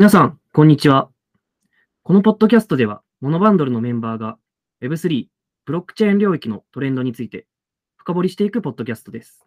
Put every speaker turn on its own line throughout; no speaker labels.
皆さん、こんにちは。このポッドキャストでは、モノバンドルのメンバーが Web3、ブロックチェーン領域のトレンドについて深掘りしていくポッドキャストです。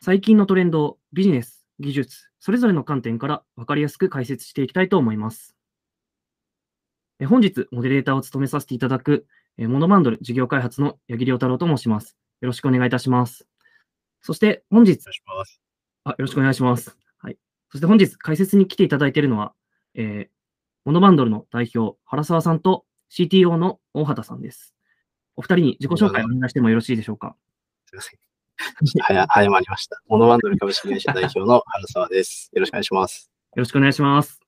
最近のトレンドをビジネス、技術、それぞれの観点から分かりやすく解説していきたいと思います。え本日、モデレーターを務めさせていただく、えモノバンドル事業開発の八木亮太郎と申します。よろしくお願いいたします。そして、本日よろしくお願いします。はい。そして本日解説に来ていただいているのは、えー、モノバンドルの代表、原沢さんと CTO の大畑さんです。お二人に自己紹介をお願いしてもよろしいでしょうか？
すいません。早早まりました。モノバンドル株式会社代表の原沢です。よろしくお願いします。
よろしくお願いします。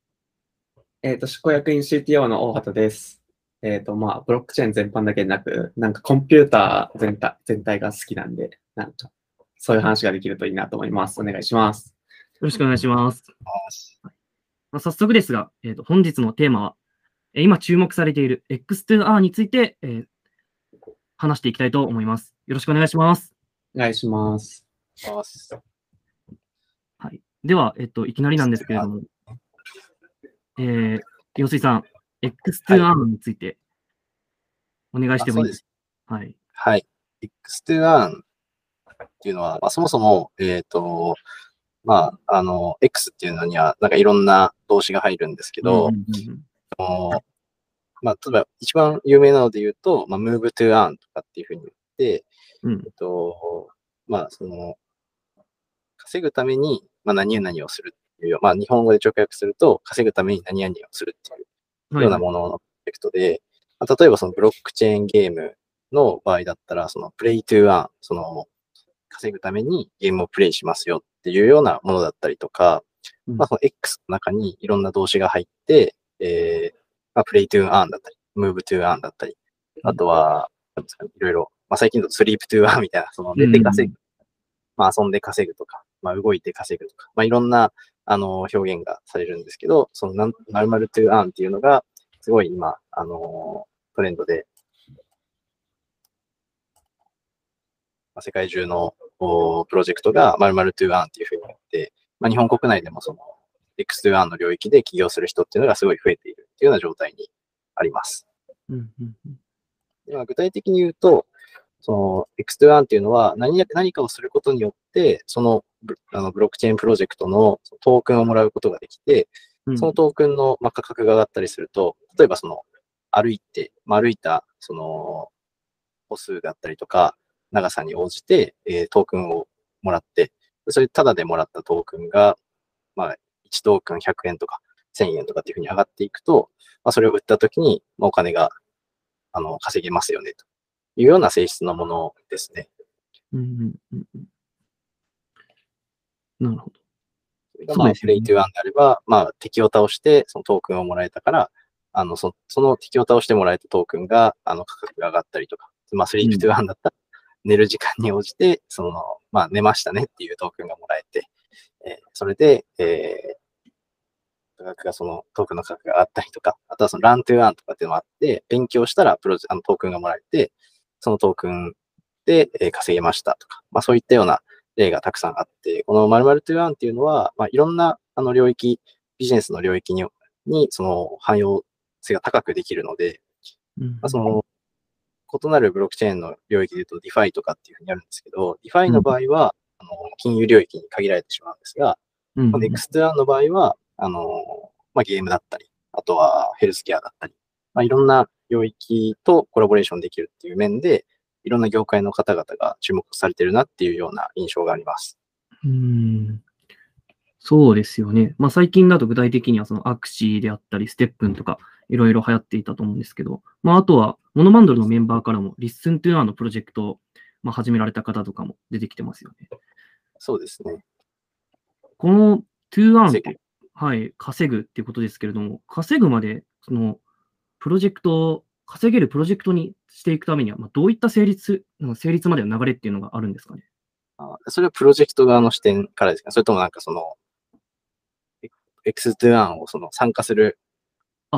えっ、と、執行役員 CTO の大畑です。えっ、と、まあ、ブロックチェーン全般だけでなく、なんかコンピューター全体全体が好きなんで、なんか、そういう話ができるといいなと思います。お願いします。
よろしくお願いします。まあ、早速ですが、えーと、本日のテーマは、えー今注目されている X2R について、えー話していきたいと思います。よろしくお願いします。
お願いします。
はい。では、えっと、いきなりなんですけれども、えー、陽水さん、X2R についてお願いしてもいいですか、はい。
はい。X2 っていうのは、まあ、そもそも、えっ、と、まあ、あの、X っていうのには、なんかいろんな動詞が入るんですけど、
うんうんうん
まあ、例えば一番有名なので言うと、まあ、move to earn とかっていうふうに言って、
うん。
えっと、まあ、その、稼ぐために、まあ、何々をするっていうよ、まあ、日本語で直訳すると、稼ぐために何々をするっていうようなもののプロジェクトで、まあ、例えばそのブロックチェーンゲームの場合だったら、その play to earn、その、稼ぐためにゲームをプレイしますよっていうようなものだったりとか、
うん。
まあ、その X の中にいろんな動詞が入って、えー、まあ、play to earn だったり、move to earn だったり、あとは、いろいろ、まあ、最近だと sleep to earn みたいな、その寝て稼ぐ、まあ、遊んで稼ぐとか、まあ、動いて稼ぐとか、まあ、いろんな、あの、表現がされるんですけど、そのなん、〇〇 to earn っていうのが、すごい今、あの、トレンドで、まあ、世界中のおプロジェクトが〇〇 to earn っていうふうに言って、まあ、日本国内でもその X to earn の領域で起業する人っていうのがすごい増えているっていうような状態にあります。
うんうんうん。
具体的に言うと、その X to earn っていうのは何や何かをすることによって、そのブあのブロックチェーンプロジェクトのトークンをもらうことができて、
うん。
そのトークンのまあ価格が上がったりすると、例えばその歩いて、まあ、歩いたその歩数だったりとか、長さに応じて、えートークンをもらって、それタダでもらったトークンが、まあ、1トークン100円とか1000円とかっていうふうに上がっていくと、まあ、それを売ったときに、まあ、お金があの稼げますよね、というような性質のものですね。
うんうんなるほど。
それがまあ、 Play to Earn であれば、まあ、敵を倒して、そのトークンをもらえたから、あの、そその敵を倒してもらえたトークンが、あの、価格が上がったりとか、まあ、 Sleep to Earn だったら、寝る時間に応じて、その、まあ、寝ましたねっていうトークンがもらえて、えーそれで、えー価格がそのトークンの価格が上がったりとか、あとはその Learn to Earn とかっていうのもあって、勉強したらプロジあのトークンがもらえて、そのトークンで、えー稼げましたとか、まあそういったような例がたくさんあって、この〇〇トゥーアンっていうのは、まあいろんなあの領域、ビジネスの領域に、にその汎用性が高くできるので、
うん。
まあ、その異なるブロックチェーンの領域で言うと DeFi とかっていうふうにあるんですけど、DeFi の場合は、あの金融領域に限られてしまうんですが、
うん
この X2 の場合は、あの、まあ、ゲームだったり、あとはヘルスケアだったり、まあ、いろんな領域とコラボレーションできるっていう面で、いろんな業界の方々が注目されてるなっていうような印象があります。
うんそうですよね。まあ、最近だと具体的にはそのアクシーであったり、ステップンとかいろいろ流行っていたと思うんですけど、まあ、あとは、モノバンドルのメンバーからも、 Listen to Earn のプロジェクトを、まあ、始められた方とかも出てきてますよね。
そうですね。
この to Earn って、はい、稼ぐっていうことですけれども、稼ぐまで、その、プロジェクトを、稼げるプロジェクトにしていくためには、まあ、どういった成立、成立までの流れっていうのがあるんですかね。
あそれはプロジェクト側の視点からですか？それともなんかその、X2 をその参加する
あ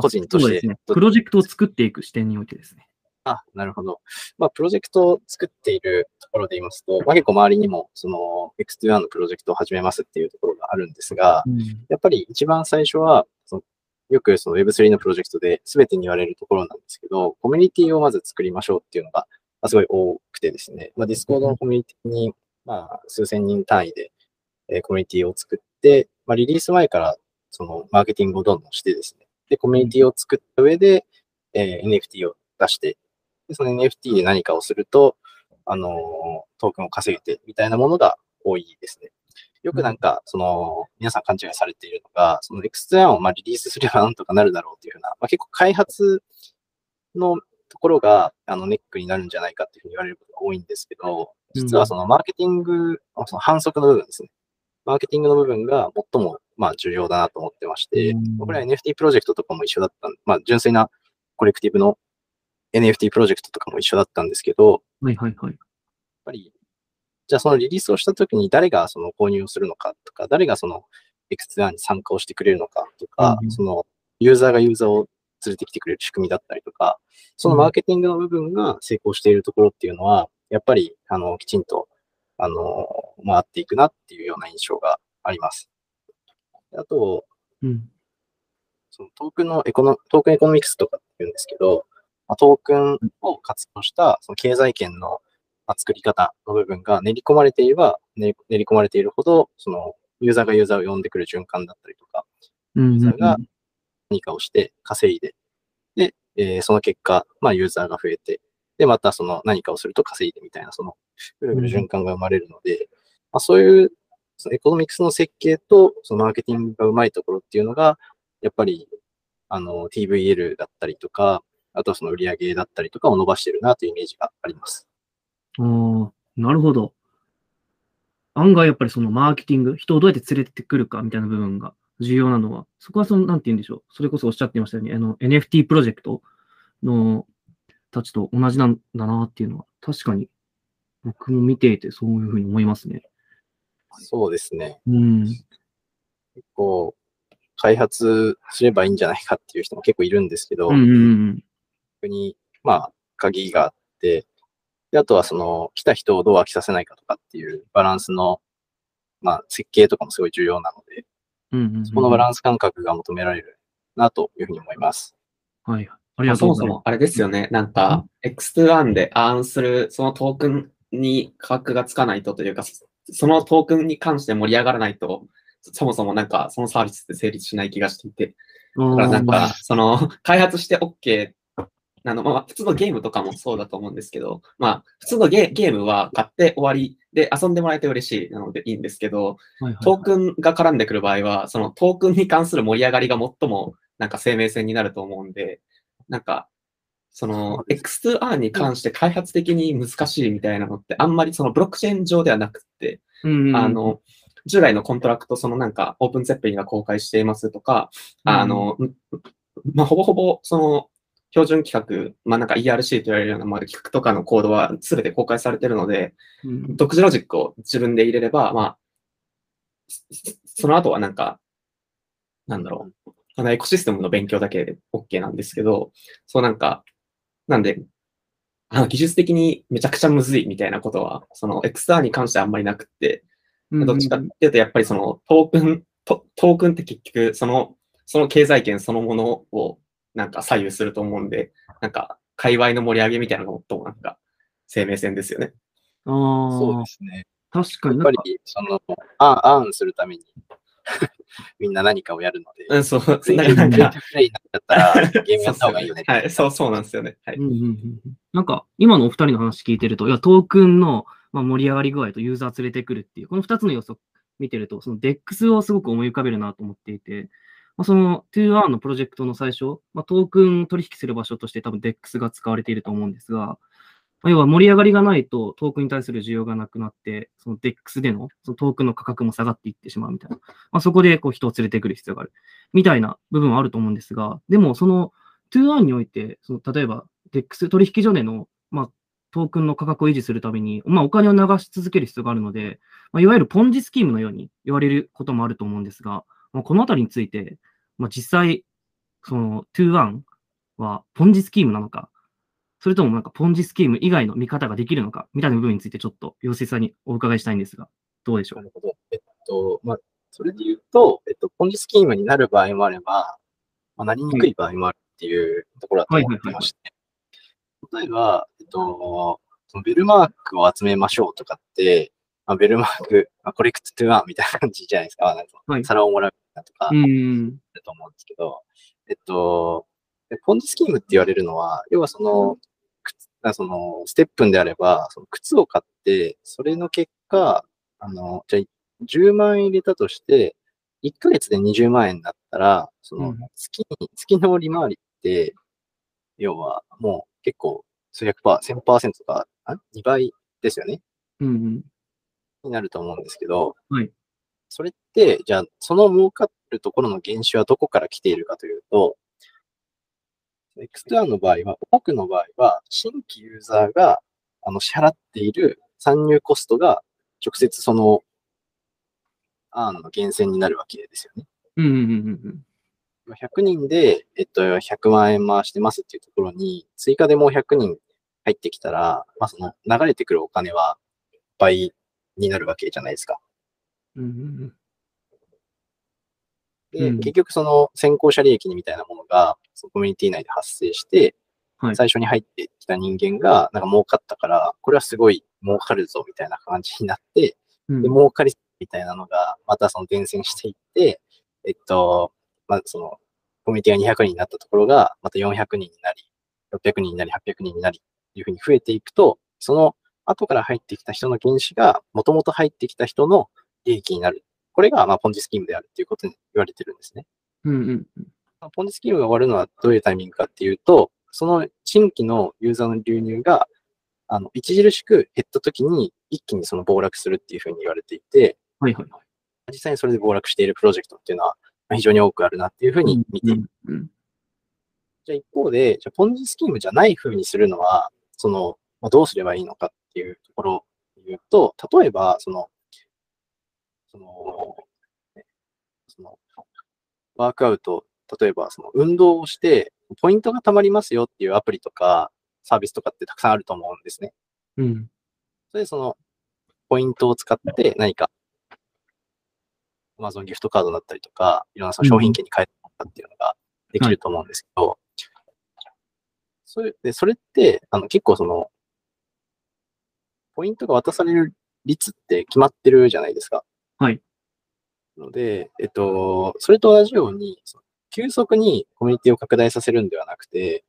個人として
ね。プロジェクトを作っていく視点においてですね。
あ、なるほど。まあ、プロジェクトを作っているところで言いますと、まあ、結構周りにも、その、X2R のプロジェクトを始めますっていうところがあるんですが、
うん
やっぱり一番最初は、そのよくその Web3 のプロジェクトで全てに言われるところなんですけど、コミュニティをまず作りましょうっていうのが、まあ、すごい多くてですね、まあ、Discord のコミュニティに、まあ、数千人単位で、えーコミュニティを作って、まあ、リリース前からそのマーケティングをどんどんしてですね、で、コミュニティを作った上で、えー NFT を出して、でその NFT で何かをすると、あのートークンを稼げてみたいなものが多いですね。よくなんか、その、皆さん勘違いされているのが、その X2 をまあリリースすればなんとかなるだろうっていうふうな、まあ、結構開発のところが、あの、ネックになるんじゃないかっていうふうに言われることが多いんですけど、実はそのマーケティング、その反則の部分ですね。マーケティングの部分が最も、まあ、重要だなと思ってまして、
うん
これは NFT プロジェクトとかも一緒だったんまあ、純粋なコレクティブの NFT プロジェクトとかも一緒だったんですけど、
はいはいはい。
やっぱり、じゃあそのリリースをしたときに誰がその購入をするのかとか、誰がその X2R に参加をしてくれるのかとか、
うん
そのユーザーがユーザーを連れてきてくれる仕組みだったりとか、そのマーケティングの部分が成功しているところっていうのは、やっぱり、あの、きちんと、あの、回っていくなっていうような印象があります。あと、
うん。
そのトークンのエコノ、トークンエコノミクスとかって言うんですけど、まあ、トークンを活用したその経済圏のまあ作り方の部分が練り込まれていれば、ね練り込まれているほど、そのユーザーがユーザーを呼んでくる循環だったりとか、ユーザーが何かをして稼いで、で、えーその結果、まあユーザーが増えて、で、またその何かをすると稼いでみたいな、そのぐるぐる循環が生まれるので、まあ、そういうそのエコノミクスの設計とそのマーケティングがうまいところっていうのが、やっぱりあの TVL だったりとか、あとはその売り上げだったりとかを伸ばしてるなというイメージがあります。
ああ、なるほど。案外やっぱりそのマーケティング、人をどうやって連れてくるかみたいな部分が重要なのは、そこはその、なんて言うんでしょう。それこそおっしゃってましたように、あの、NFT プロジェクトの、たちと同じなんだなっていうのは、確かに、僕も見ていてそういうふうに思いますね。
そうですね。
うん。
結構、開発すればいいんじゃないかっていう人も結構いるんですけど、
うんうんうん。
逆に、まあ、鍵があって、で、あとはその、来た人をどう飽きさせないかとかっていうバランスの、まあ、設計とかもすごい重要なので、
うんうんうん、
そこのバランス感覚が求められるなというふうに思います。
はい。あり
まあ
がとございます。
そうもそもあれですよね。なんか、X2 でアーンするそのトークンに価格がつかないとというか、そのトークンに関して盛り上がらないと、そもそもなんかそのサービスって成立しない気がしていて、
あ
だからなん
ー
か、その、開発して OK あの、まあ、普通のゲームとかもそうだと思うんですけど、まあ、普通のゲゲームは買って終わりで遊んでもらえて嬉しいなのでいいんですけど、トークンが絡んでくる場合は、そのトークンに関する盛り上がりが最もなんか生命線になると思うんで、なんか、その
そうです。
X2R に関して開発的に難しいみたいなのって、あんまりそのブロックチェーン上ではなくて、
うんうん
あの、従来のコントラクト、そのなんか、 OpenZeppelin が公開していますとか、あの、まあ、ほぼほぼ、その、標準規格、まあ、なんか ERC と言われるような、まあ、規格とかのコードは全て公開されているので、
うん
独自ロジックを自分で入れれば、まあ、そその後はなんか、なんだろう、あのエコシステムの勉強だけで OK なんですけど、そうなんか、なんで、あの技術的にめちゃくちゃむずいみたいなことは、その XR に関してはあんまりなくって、
うん
どっちかっていうと、やっぱりそのトークン、トトークンって結局、その、その経済圏そのものをなんか左右すると思うんで、なんか、界隈の盛り上げみたいなのが最もなんか、生命線ですよね。
ああ
そうで、すね。
確かに
やっぱり、その、アーン、アーンするために、みんな何かをやるので、
うん、そう、
全
なん
員
か、なんか、
プレイになっちゃったら、ゲームやった方がいいよね。
はい、そう、そうなんですよね。はい。
うんうんうんうんなんか、今のお二人の話聞いてると、いや、トークンの、まあ、盛り上がり具合とユーザー連れてくるっていう、この二つの要素を見てると、その DEX をすごく思い浮かべるなと思っていて、まあ、その 2R のプロジェクトの最初、まあ、トークン取引する場所として多分 DEX が使われていると思うんですが、まあ要は盛り上がりがないとトークンに対する需要がなくなって、その DEX でのそのトークンの価格も下がっていってしまうみたいな。まあ、そこでこう人を連れてくる必要がある。みたいな部分はあると思うんですが、でもその 2R において、その例えば DEX 取引所での、まあ、トークンの価格を維持するために、まあ、お金を流し続ける必要があるので、まあ、いわゆるポンジスキームのように言われることもあると思うんですが、まあ、このあたりについて、まあ、実際、その2-1はポンジスキームなのか、それともなんかポンジスキーム以外の見方ができるのか、みたいな部分についてちょっと、陽性さんにお伺いしたいんですが、どうでしょう？
なるほど。えっと、まあ、それで言うと、えっと、ポンジスキームになる場合もあれば、まあ、なりにくい場合もあるっていうところだと思ってまして、例えば、えっと、そのベルマークを集めましょうとかって、まあ、ベルマーク、まあ、コレクトトゥワンみたいな感じじゃないですか。なんか
はい
皿をもらうとか、
うん。
だと思うんですけど、えっと、でポンジスキームって言われるのは、要はその、その、ステップンであれば、その靴を買って、それの結果、あの、じゃあ10万円入れたとして、1ヶ月で20万円になったら、その
うん、
月に、月の利回りって、要はもう結構数百パー、1000%とか、あ ?2 倍ですよね。
うんうん。
になると思うんですけど、
はい
それって、じゃあ、その儲かるところの原資はどこから来ているかというと、X2 の場合は、多くの場合は、新規ユーザーがあの支払っている参入コストが直接その、アーンの源泉になるわけですよね。
うんうんうん
100人で、えっと、100万円回してますっていうところに、追加でもう100人入ってきたら、まあ、その流れてくるお金は倍になるわけじゃないですか。
うん。うんうん
で、
うん
結局その先行者利益みたいなものが、そのコミュニティ内で発生して、
はい
最初に入ってきた人間が、なんか儲かったから、これはすごい儲かるぞみたいな感じになって、
うん。
で、儲かりみたいなのが、またその伝染していって、えっと、まあ、その、コミュニティが200人になったところが、また400人になり、600人になり、800人になり、っていうふうに増えていくと、その後から入ってきた人の原資が、もともと入ってきた人の利益になる。これが、まあ、ポンジスキームであるっていうことに言われてるんですね。
うんうん
まあポンジスキームが終わるのはどういうタイミングかっていうと、その新規のユーザーの流入が、あの、著しく減った時に一気にその暴落するっていうふうに言われていて、
はいはいはい。
実際にそれで暴落しているプロジェクトっていうのはまあ非常に多くあるなっていうふうに見ている。
うんうん
じゃあ一方で、じゃあポンジスキームじゃないふうにするのは、その、まあ、どうすればいいのかっていうところを言うと、例えば、その、その、ねその、ワークアウト、例えばその運動をして、ポイントが貯まりますよっていうアプリとか、サービスとかってたくさんあると思うんですね。
うん。
それでその、ポイントを使って何か、Amazon ギフトカードだったりとか、いろんなその商品券に変えたりとかっていうのができると思うんですけど、それでそれって、あの、結構その、ポイントが渡される率って決まってるじゃないですか。
はい。
ので、えっと、それと同じように、その急速にコミュニティを拡大させるんではなくて、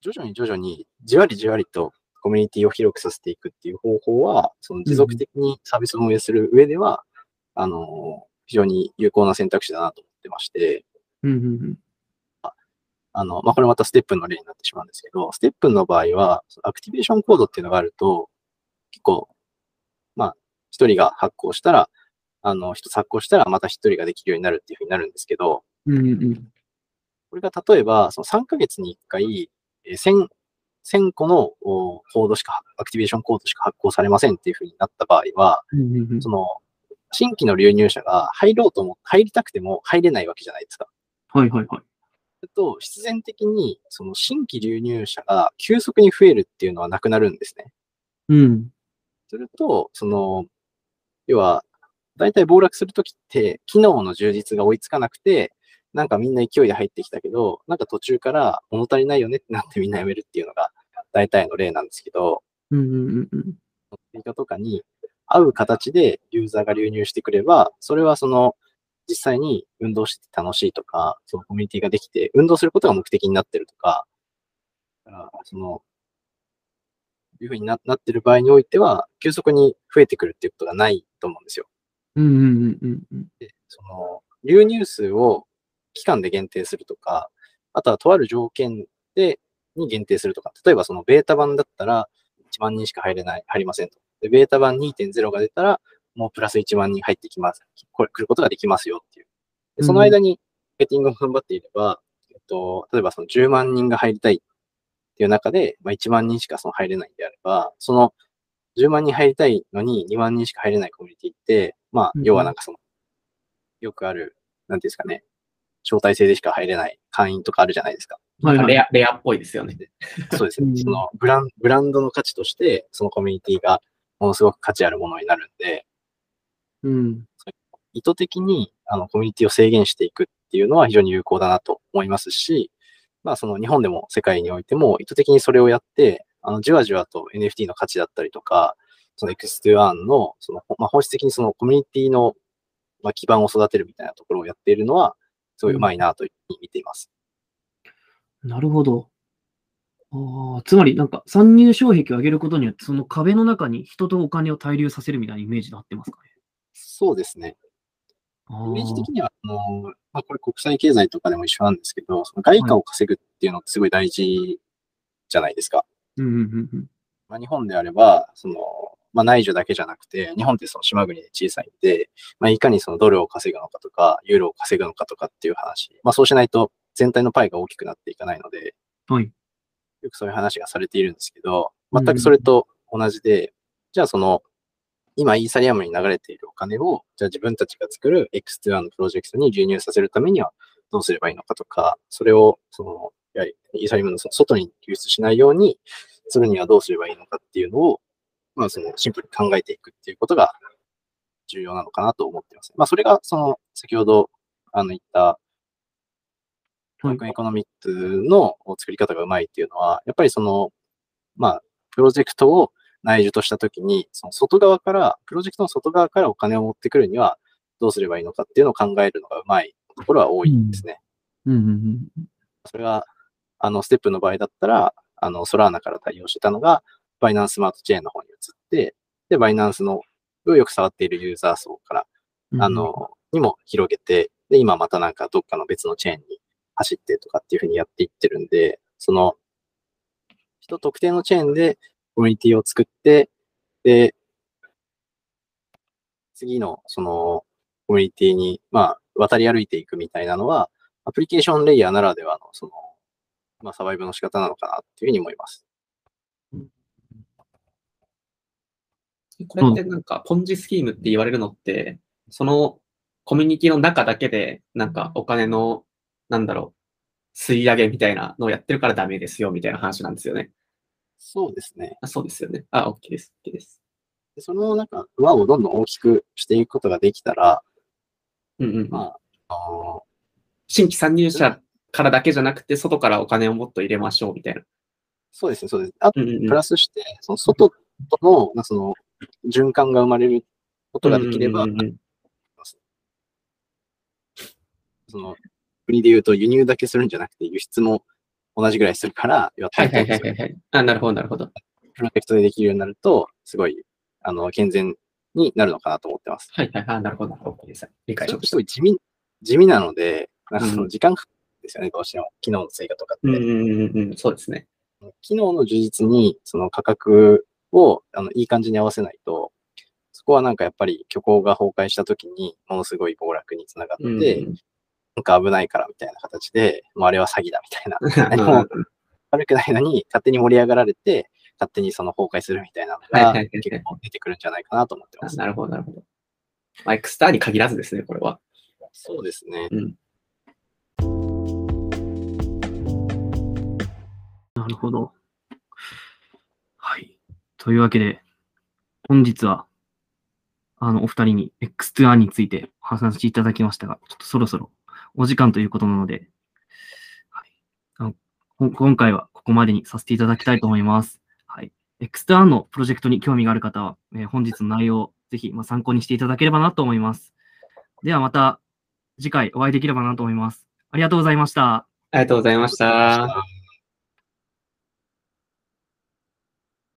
徐々に徐々に、じわりじわりとコミュニティを広くさせていくっていう方法は、その持続的にサービスを運営する上では、あの、非常に有効な選択肢だなと思ってまして、
うんうんうん。
あの、まあ、これまたステップンの例になってしまうんですけど、ステップンの場合は、アクティベーションコードっていうのがあると、結構、まあ、一人が発行したら、あの、一つ発行したらまた一人ができるようになるっていうふうになるんですけど、
うんうんうん。
これが例えば、その3ヶ月に1回、えー1000、1000個のおコードしか、アクティベーションコードしか発行されませんっていうふうになった場合は、
うんうんうん
その、新規の流入者が入ろうとも、入りたくても入れないわけじゃないですか。
はいはいはい。
すると、必然的に、その新規流入者が急速に増えるっていうのはなくなるんですね。
うん。
すると、その、要は、大体暴落するときって、機能の充実が追いつかなくて、なんかみんな勢いで入ってきたけど、なんか途中から物足りないよねってなってみんなやめるっていうのが大体の例なんですけど、
うんうんうんうん。
追加とかに合う形でユーザーが流入してくれば、それはその、実際に運動してて楽しいとか、そのコミュニティができて、運動することが目的になってるとか、だからその、いうふうにななってる場合においては、急速に増えてくるっていうことがないと思うんですよ。
うんうんうんうんうん。
でその、流入数を期間で限定するとか、あとはとある条件で、に限定するとか、例えばそのベータ版だったら1万人しか入れない、入りませんと。で、ベータ版2.0が出たら、もうプラス1万人入ってきます。これ来ることができますよっていう。でその間に、マーケティングを頑張っていれば、えっと、例えばその10万人が入りたいっていう中で、まあ、1万人しかその入れないんであれば、その10万人入りたいのに2万人しか入れないコミュニティって、まあ
う、ん
要はなんかその、よくある、なんていうんですかね、招待制でしか入れない会員とかあるじゃないですか。
はいはい。
レア、レアっぽいですよね。
そうですね。
うん
そのブランブランドの価値として、そのコミュニティがものすごく価値あるものになるんで、
うん。
意図的にあのコミュニティを制限していくっていうのは非常に有効だなと思いますし、まあその日本でも世界においても意図的にそれをやって、あのじわじわと NFT の価値だったりとか、その X2One のその、まあ、本質的にそのコミュニティの、まあ、基盤を育てるみたいなところをやっているのは、すごいうまいなというふうに見ています。
なるほど。ああ、つまりなんか参入障壁を上げることによって、その壁の中に人とお金を滞留させるみたいなイメージになってますかね。
そうですね。
あ
イメージ
ー
的には、あのまあ、これ国際経済とかでも一緒なんですけど、その外貨を稼ぐっていうのってすごい大事じゃないですか。
うんうんうんうん。
まあ、日本であれば、その、まあ、内需だけじゃなくて、日本ってその島国で小さいんで、まあ、いかにそのドルを稼ぐのかとか、ユーロを稼ぐのかとかっていう話。まあ、そうしないと全体のパイが大きくなっていかないので、
はい。
よくそういう話がされているんですけど、全くそれと同じで、じゃあその、今イーサリアムに流れているお金を、じゃあ自分たちが作る X2 のプロジェクトに流入させるためにはどうすればいいのかとか、それを、その、やはりイーサリアムのその外に流出しないようにするにはどうすればいいのかっていうのを、まあそのシンプルに考えていくっていうことが重要なのかなと思っています。まあそれがその先ほどあの言った
はい
トークンエコノミックの作り方がうまいっていうのは、やっぱりその、まあ、プロジェクトを内需としたときに、その外側から、プロジェクトの外側からお金を持ってくるにはどうすればいいのかっていうのを考えるのがうまいところは多いんですね。
うんうんうん。
それは、あの、ステップの場合だったら、あの、ソラーナから対応してたのが、バイナンススマートチェーンの方に移って、で、バイナンスのをよく触っているユーザー層から、
うん。
あ、の、にも広げて、で、今またなんかどっかの別のチェーンに走ってとかっていうふうにやっていってるんで、その、人特定のチェーンでコミュニティを作って、で、次のそのコミュニティに、まあ、渡り歩いていくみたいなのは、アプリケーションレイヤーならではの、その、まあ、サバイブの仕方なのかなっていうふうに思います。
これってなんか、ポンジスキームって言われるのって、そのコミュニティの中だけで、なんかお金の、なんだろう、吸い上げみたいなのをやってるからダメですよ、みたいな話なんですよね。
そうですね。
あそうですよね。あ、OK です。OK です。
でその、なんか、輪をどんどん大きくしていくことができたら、
うんうん。
まあ、あの
新規参入者からだけじゃなくて、外からお金をもっと入れましょう、みたいな。
そうですね、そうです。あと、プラスして、その外との、なその、循環が生まれることができれば、その、国で言うと輸入だけするんじゃなくて、輸出も同じぐらいするから、要は
はいはいはいはいはい。あ、なるほど、なるほど。
プロジェクトでできるようになると、すごい、あの、健全になるのかなと思ってます。
はいはいはい。なるほど。理解しました。
すごい地味、地味なので、なんかそ
うん
の時間かかですよね、どうしても。機能の追加とかって。
うんうんうんうん、そうですね。
機能の充実に、その価格を、あの、いい感じに合わせないと、そこはなんかやっぱり虚構が崩壊した時に、ものすごい暴落につながって、
うんうん
なんか危ないからみたいな形で、もうあれは詐欺だみたいな。何も悪くないのに、勝手に盛り上がられて、勝手にその崩壊するみたいなのが結構出てくるんじゃないかなと思ってます。
あなるほど、なるほど。まあ、エクスターに限らずですね、これは。
そうですね。
うん。
るほど。はい。というわけで、本日は、あの、お二人に X2R についてお話しいただきましたが、ちょっとそろそろお時間ということなので、はい、あの今回はここまでにさせていただきたいと思います。はい。X2R のプロジェクトに興味がある方は、えー本日の内容をぜひ、まあ、参考にしていただければなと思います。ではまた次回お会いできればなと思います。ありがとうございました。
ありがとうございました。